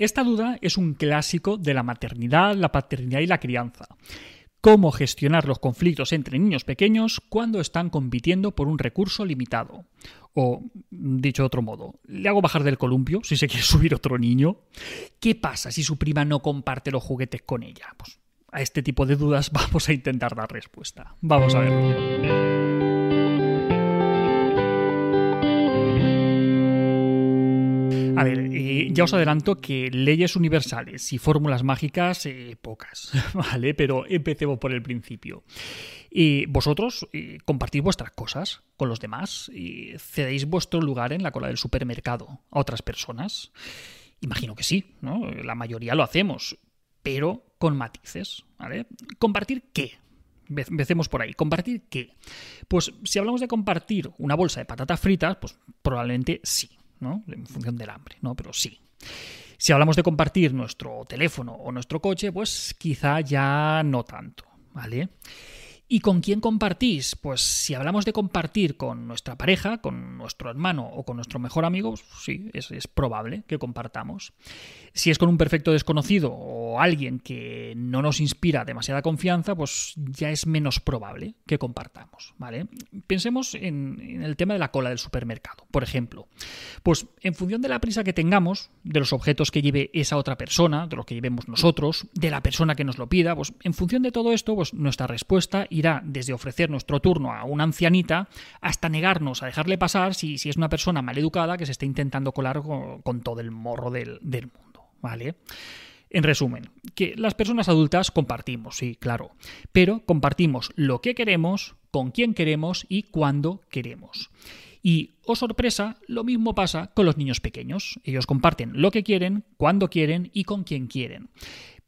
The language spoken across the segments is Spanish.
Esta duda es un clásico de la maternidad, la paternidad y la crianza. Cómo gestionar los conflictos entre niños pequeños cuando están compitiendo por un recurso limitado. O, dicho de otro modo, ¿le hago bajar del columpio si se quiere subir otro niño? ¿Qué pasa si su prima no comparte los juguetes con ella? Pues a este tipo de dudas vamos a intentar dar respuesta. Vamos a verlo. A ver, eh, ya os adelanto que leyes universales y fórmulas mágicas, eh, pocas, ¿vale? Pero empecemos por el principio. Y vosotros eh, compartís vuestras cosas con los demás y cedéis vuestro lugar en la cola del supermercado a otras personas. Imagino que sí, ¿no? La mayoría lo hacemos, pero con matices, ¿vale? ¿Compartir qué? Empecemos por ahí. ¿Compartir qué? Pues si hablamos de compartir una bolsa de patatas fritas, pues probablemente sí. ¿No? En función del hambre, ¿no? Pero sí. Si hablamos de compartir nuestro teléfono o nuestro coche, pues quizá ya no tanto, ¿vale? ¿Y con quién compartís? Pues si hablamos de compartir con nuestra pareja, con nuestro hermano o con nuestro mejor amigo, sí, es, probable que compartamos. Si es con un perfecto desconocido o alguien que no nos inspira demasiada confianza, pues ya es menos probable que compartamos, ¿vale? Pensemos en, el tema de la cola del supermercado, por ejemplo. Pues en función de la prisa que tengamos, de los objetos que lleve esa otra persona, de los que llevemos nosotros, de la persona que nos lo pida, pues en función de todo esto, pues nuestra respuesta y irá desde ofrecer nuestro turno a una ancianita hasta negarnos a dejarle pasar si, si es una persona maleducada que se está intentando colar con, todo el morro del, del mundo. ¿Vale? En resumen, que las personas adultas compartimos, sí, claro, pero compartimos lo que queremos, con quién queremos y cuándo queremos. Y, oh sorpresa, lo mismo pasa con los niños pequeños. Ellos comparten lo que quieren, cuándo quieren y con quién quieren.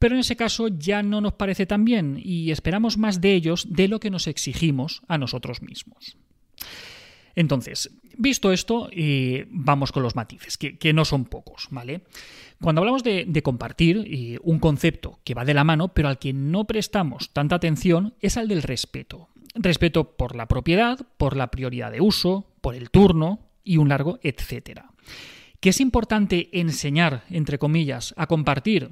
Pero en ese caso ya no nos parece tan bien y esperamos más de ellos de lo que nos exigimos a nosotros mismos. Entonces, visto esto, eh, vamos con los matices, que, no son pocos, ¿vale? Cuando hablamos de, de compartir, eh, un concepto que va de la mano, pero al que no prestamos tanta atención, es al del respeto. Respeto por la propiedad, por la prioridad de uso, por el turno y un largo etcétera. ¿Que es importante enseñar, entre comillas, a compartir?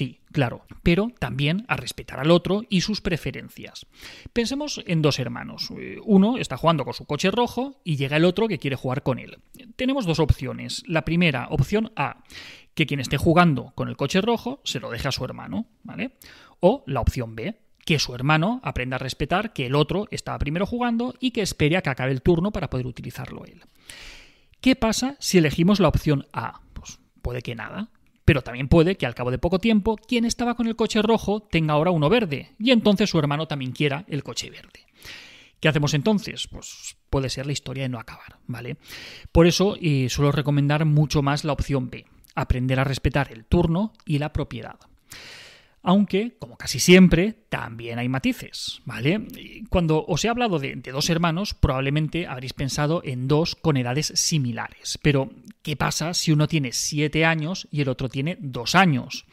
Sí, claro, pero también a respetar al otro y sus preferencias. Pensemos en dos hermanos. Uno está jugando con su coche rojo y llega el otro que quiere jugar con él. Tenemos dos opciones. La primera, opción A, que quien esté jugando con el coche rojo se lo deje a su hermano, ¿vale? O la opción B, que su hermano aprenda a respetar que el otro estaba primero jugando y que espere a que acabe el turno para poder utilizarlo él. ¿Qué pasa si elegimos la opción A? Pues puede que nada. Pero también puede que al cabo de poco tiempo quien estaba con el coche rojo tenga ahora uno verde y entonces su hermano también quiera el coche verde. ¿Qué hacemos entonces? Pues puede ser la historia de no acabar, ¿vale? Por eso eh, suelo recomendar mucho más la opción B, aprender a respetar el turno y la propiedad aunque, como casi siempre, también hay matices, ¿vale? Cuando os he hablado de, dos hermanos, probablemente habréis pensado en dos con edades similares. Pero, ¿qué pasa si uno tiene siete años y el otro tiene dos años?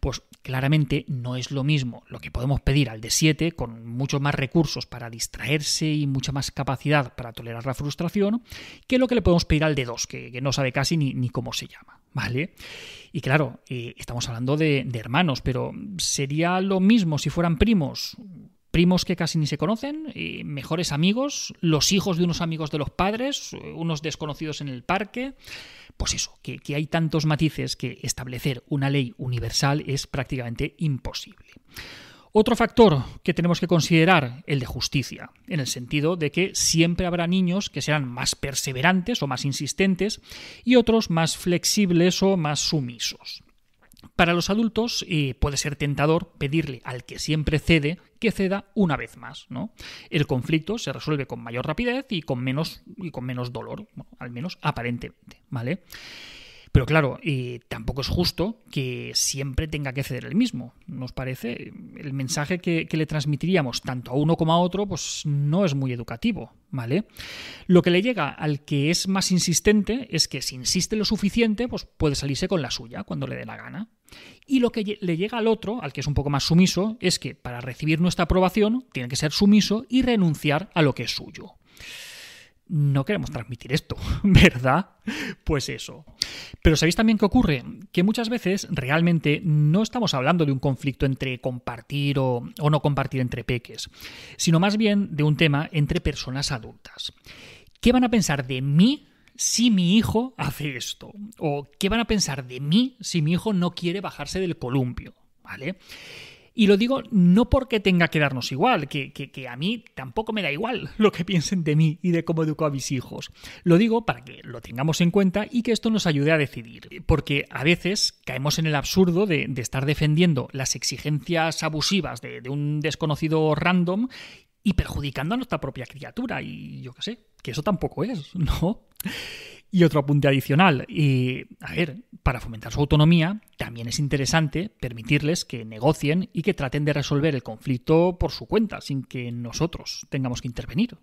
Pues claramente no es lo mismo lo que podemos pedir al de siete, con muchos más recursos para distraerse y mucha más capacidad para tolerar la frustración, que lo que le podemos pedir al de dos, que, no sabe casi ni cómo se llama. ¿Vale? Y claro, eh, estamos hablando de, hermanos, pero ¿sería lo mismo si fueran primos? Primos que casi ni se conocen, eh, mejores amigos, los hijos de unos amigos de los padres, unos desconocidos en el parque. Pues eso, que hay tantos matices que establecer una ley universal es prácticamente imposible. Otro factor que tenemos que considerar, el de justicia, en el sentido de que siempre habrá niños que serán más perseverantes o más insistentes y otros más flexibles o más sumisos. Para los adultos eh, puede ser tentador pedirle al que siempre cede que ceda una vez más. ¿no? El conflicto se resuelve con mayor rapidez y con menos, y con menos dolor, al menos aparentemente. ¿vale? Pero claro, eh, tampoco es justo que siempre tenga que ceder el mismo. ¿Nos parece? El mensaje que, que, le transmitiríamos tanto a uno como a otro, pues no es muy educativo, ¿vale? Lo que le llega al que es más insistente es que si insiste lo suficiente, pues puede salirse con la suya cuando le dé la gana. Y lo que le llega al otro, al que es un poco más sumiso, es que para recibir nuestra aprobación tiene que ser sumiso y renunciar a lo que es suyo. no queremos transmitir esto, ¿verdad? Pues eso. Pero ¿sabéis también qué ocurre? Que muchas veces realmente no estamos hablando de un conflicto entre compartir o, o no compartir entre peques, sino más bien de un tema entre personas adultas. ¿Qué van a pensar de mí si mi hijo hace esto? ¿O qué van a pensar de mí si mi hijo no quiere bajarse del columpio? ¿Vale? Y lo digo no porque tenga que darnos igual, que, que, a mí tampoco me da igual lo que piensen de mí y de cómo educo a mis hijos. Lo digo para que lo tengamos en cuenta y que esto nos ayude a decidir. Porque a veces caemos en el absurdo de, estar defendiendo las exigencias abusivas de, de un desconocido random y perjudicando a nuestra propia criatura. Y yo qué sé, que eso tampoco es, ¿no? Y otro apunte adicional, y a ver, para fomentar su autonomía, también es interesante permitirles que negocien y que traten de resolver el conflicto por su cuenta, sin que nosotros tengamos que intervenir.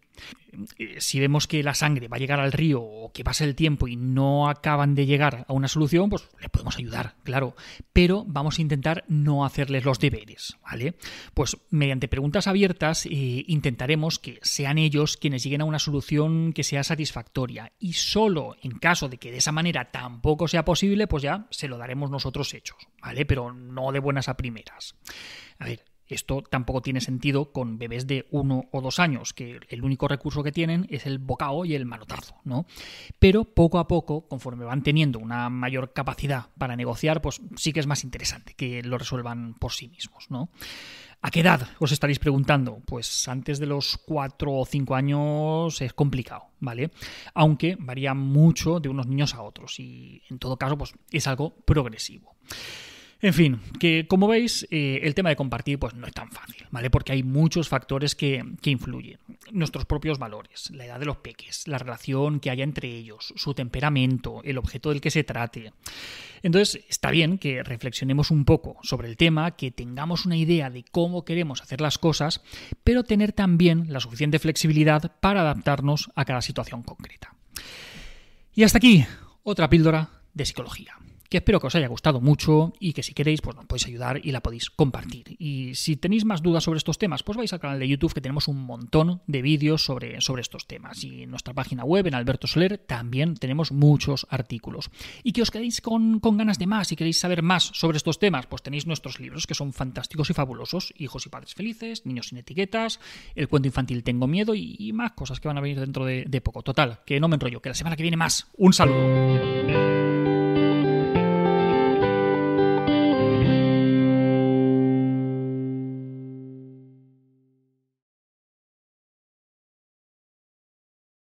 Eh, si vemos que la sangre va a llegar al río o que pasa el tiempo y no acaban de llegar a una solución, pues le podemos ayudar, claro, pero vamos a intentar no hacerles los deberes, ¿vale? Pues mediante preguntas abiertas eh, intentaremos que sean ellos quienes lleguen a una solución que sea satisfactoria y solo en caso de que de esa manera tampoco sea posible, pues ya se lo daremos nosotros hechos, ¿vale? Pero no de buenas a primeras. A ver, esto tampoco tiene sentido con bebés de uno o dos años, que el único recurso que tienen es el bocao y el manotazo, ¿no? Pero poco a poco, conforme van teniendo una mayor capacidad para negociar, pues sí que es más interesante que lo resuelvan por sí mismos, ¿no? ¿A qué edad os estaréis preguntando? Pues antes de los cuatro o cinco años es complicado, ¿vale? Aunque varía mucho de unos niños a otros y en todo caso pues es algo progresivo. En fin, que como veis, eh, el tema de compartir pues no es tan fácil, ¿vale? Porque hay muchos factores que, que, influyen. Nuestros propios valores, la edad de los peques, la relación que haya entre ellos, su temperamento, el objeto del que se trate. Entonces, está bien que reflexionemos un poco sobre el tema, que tengamos una idea de cómo queremos hacer las cosas, pero tener también la suficiente flexibilidad para adaptarnos a cada situación concreta. Y hasta aquí, otra píldora de psicología que espero que os haya gustado mucho y que si queréis pues nos podéis ayudar y la podéis compartir. Y si tenéis más dudas sobre estos temas, pues vais al canal de YouTube que tenemos un montón de vídeos sobre, sobre estos temas. Y en nuestra página web, en Alberto Soler, también tenemos muchos artículos. Y que os quedéis con, ganas de más y queréis saber más sobre estos temas, pues tenéis nuestros libros que son fantásticos y fabulosos. Hijos y padres felices, niños sin etiquetas, el cuento infantil Tengo miedo y, más cosas que van a venir dentro de, de poco. Total, que no me enrollo, que la semana que viene más. Un saludo.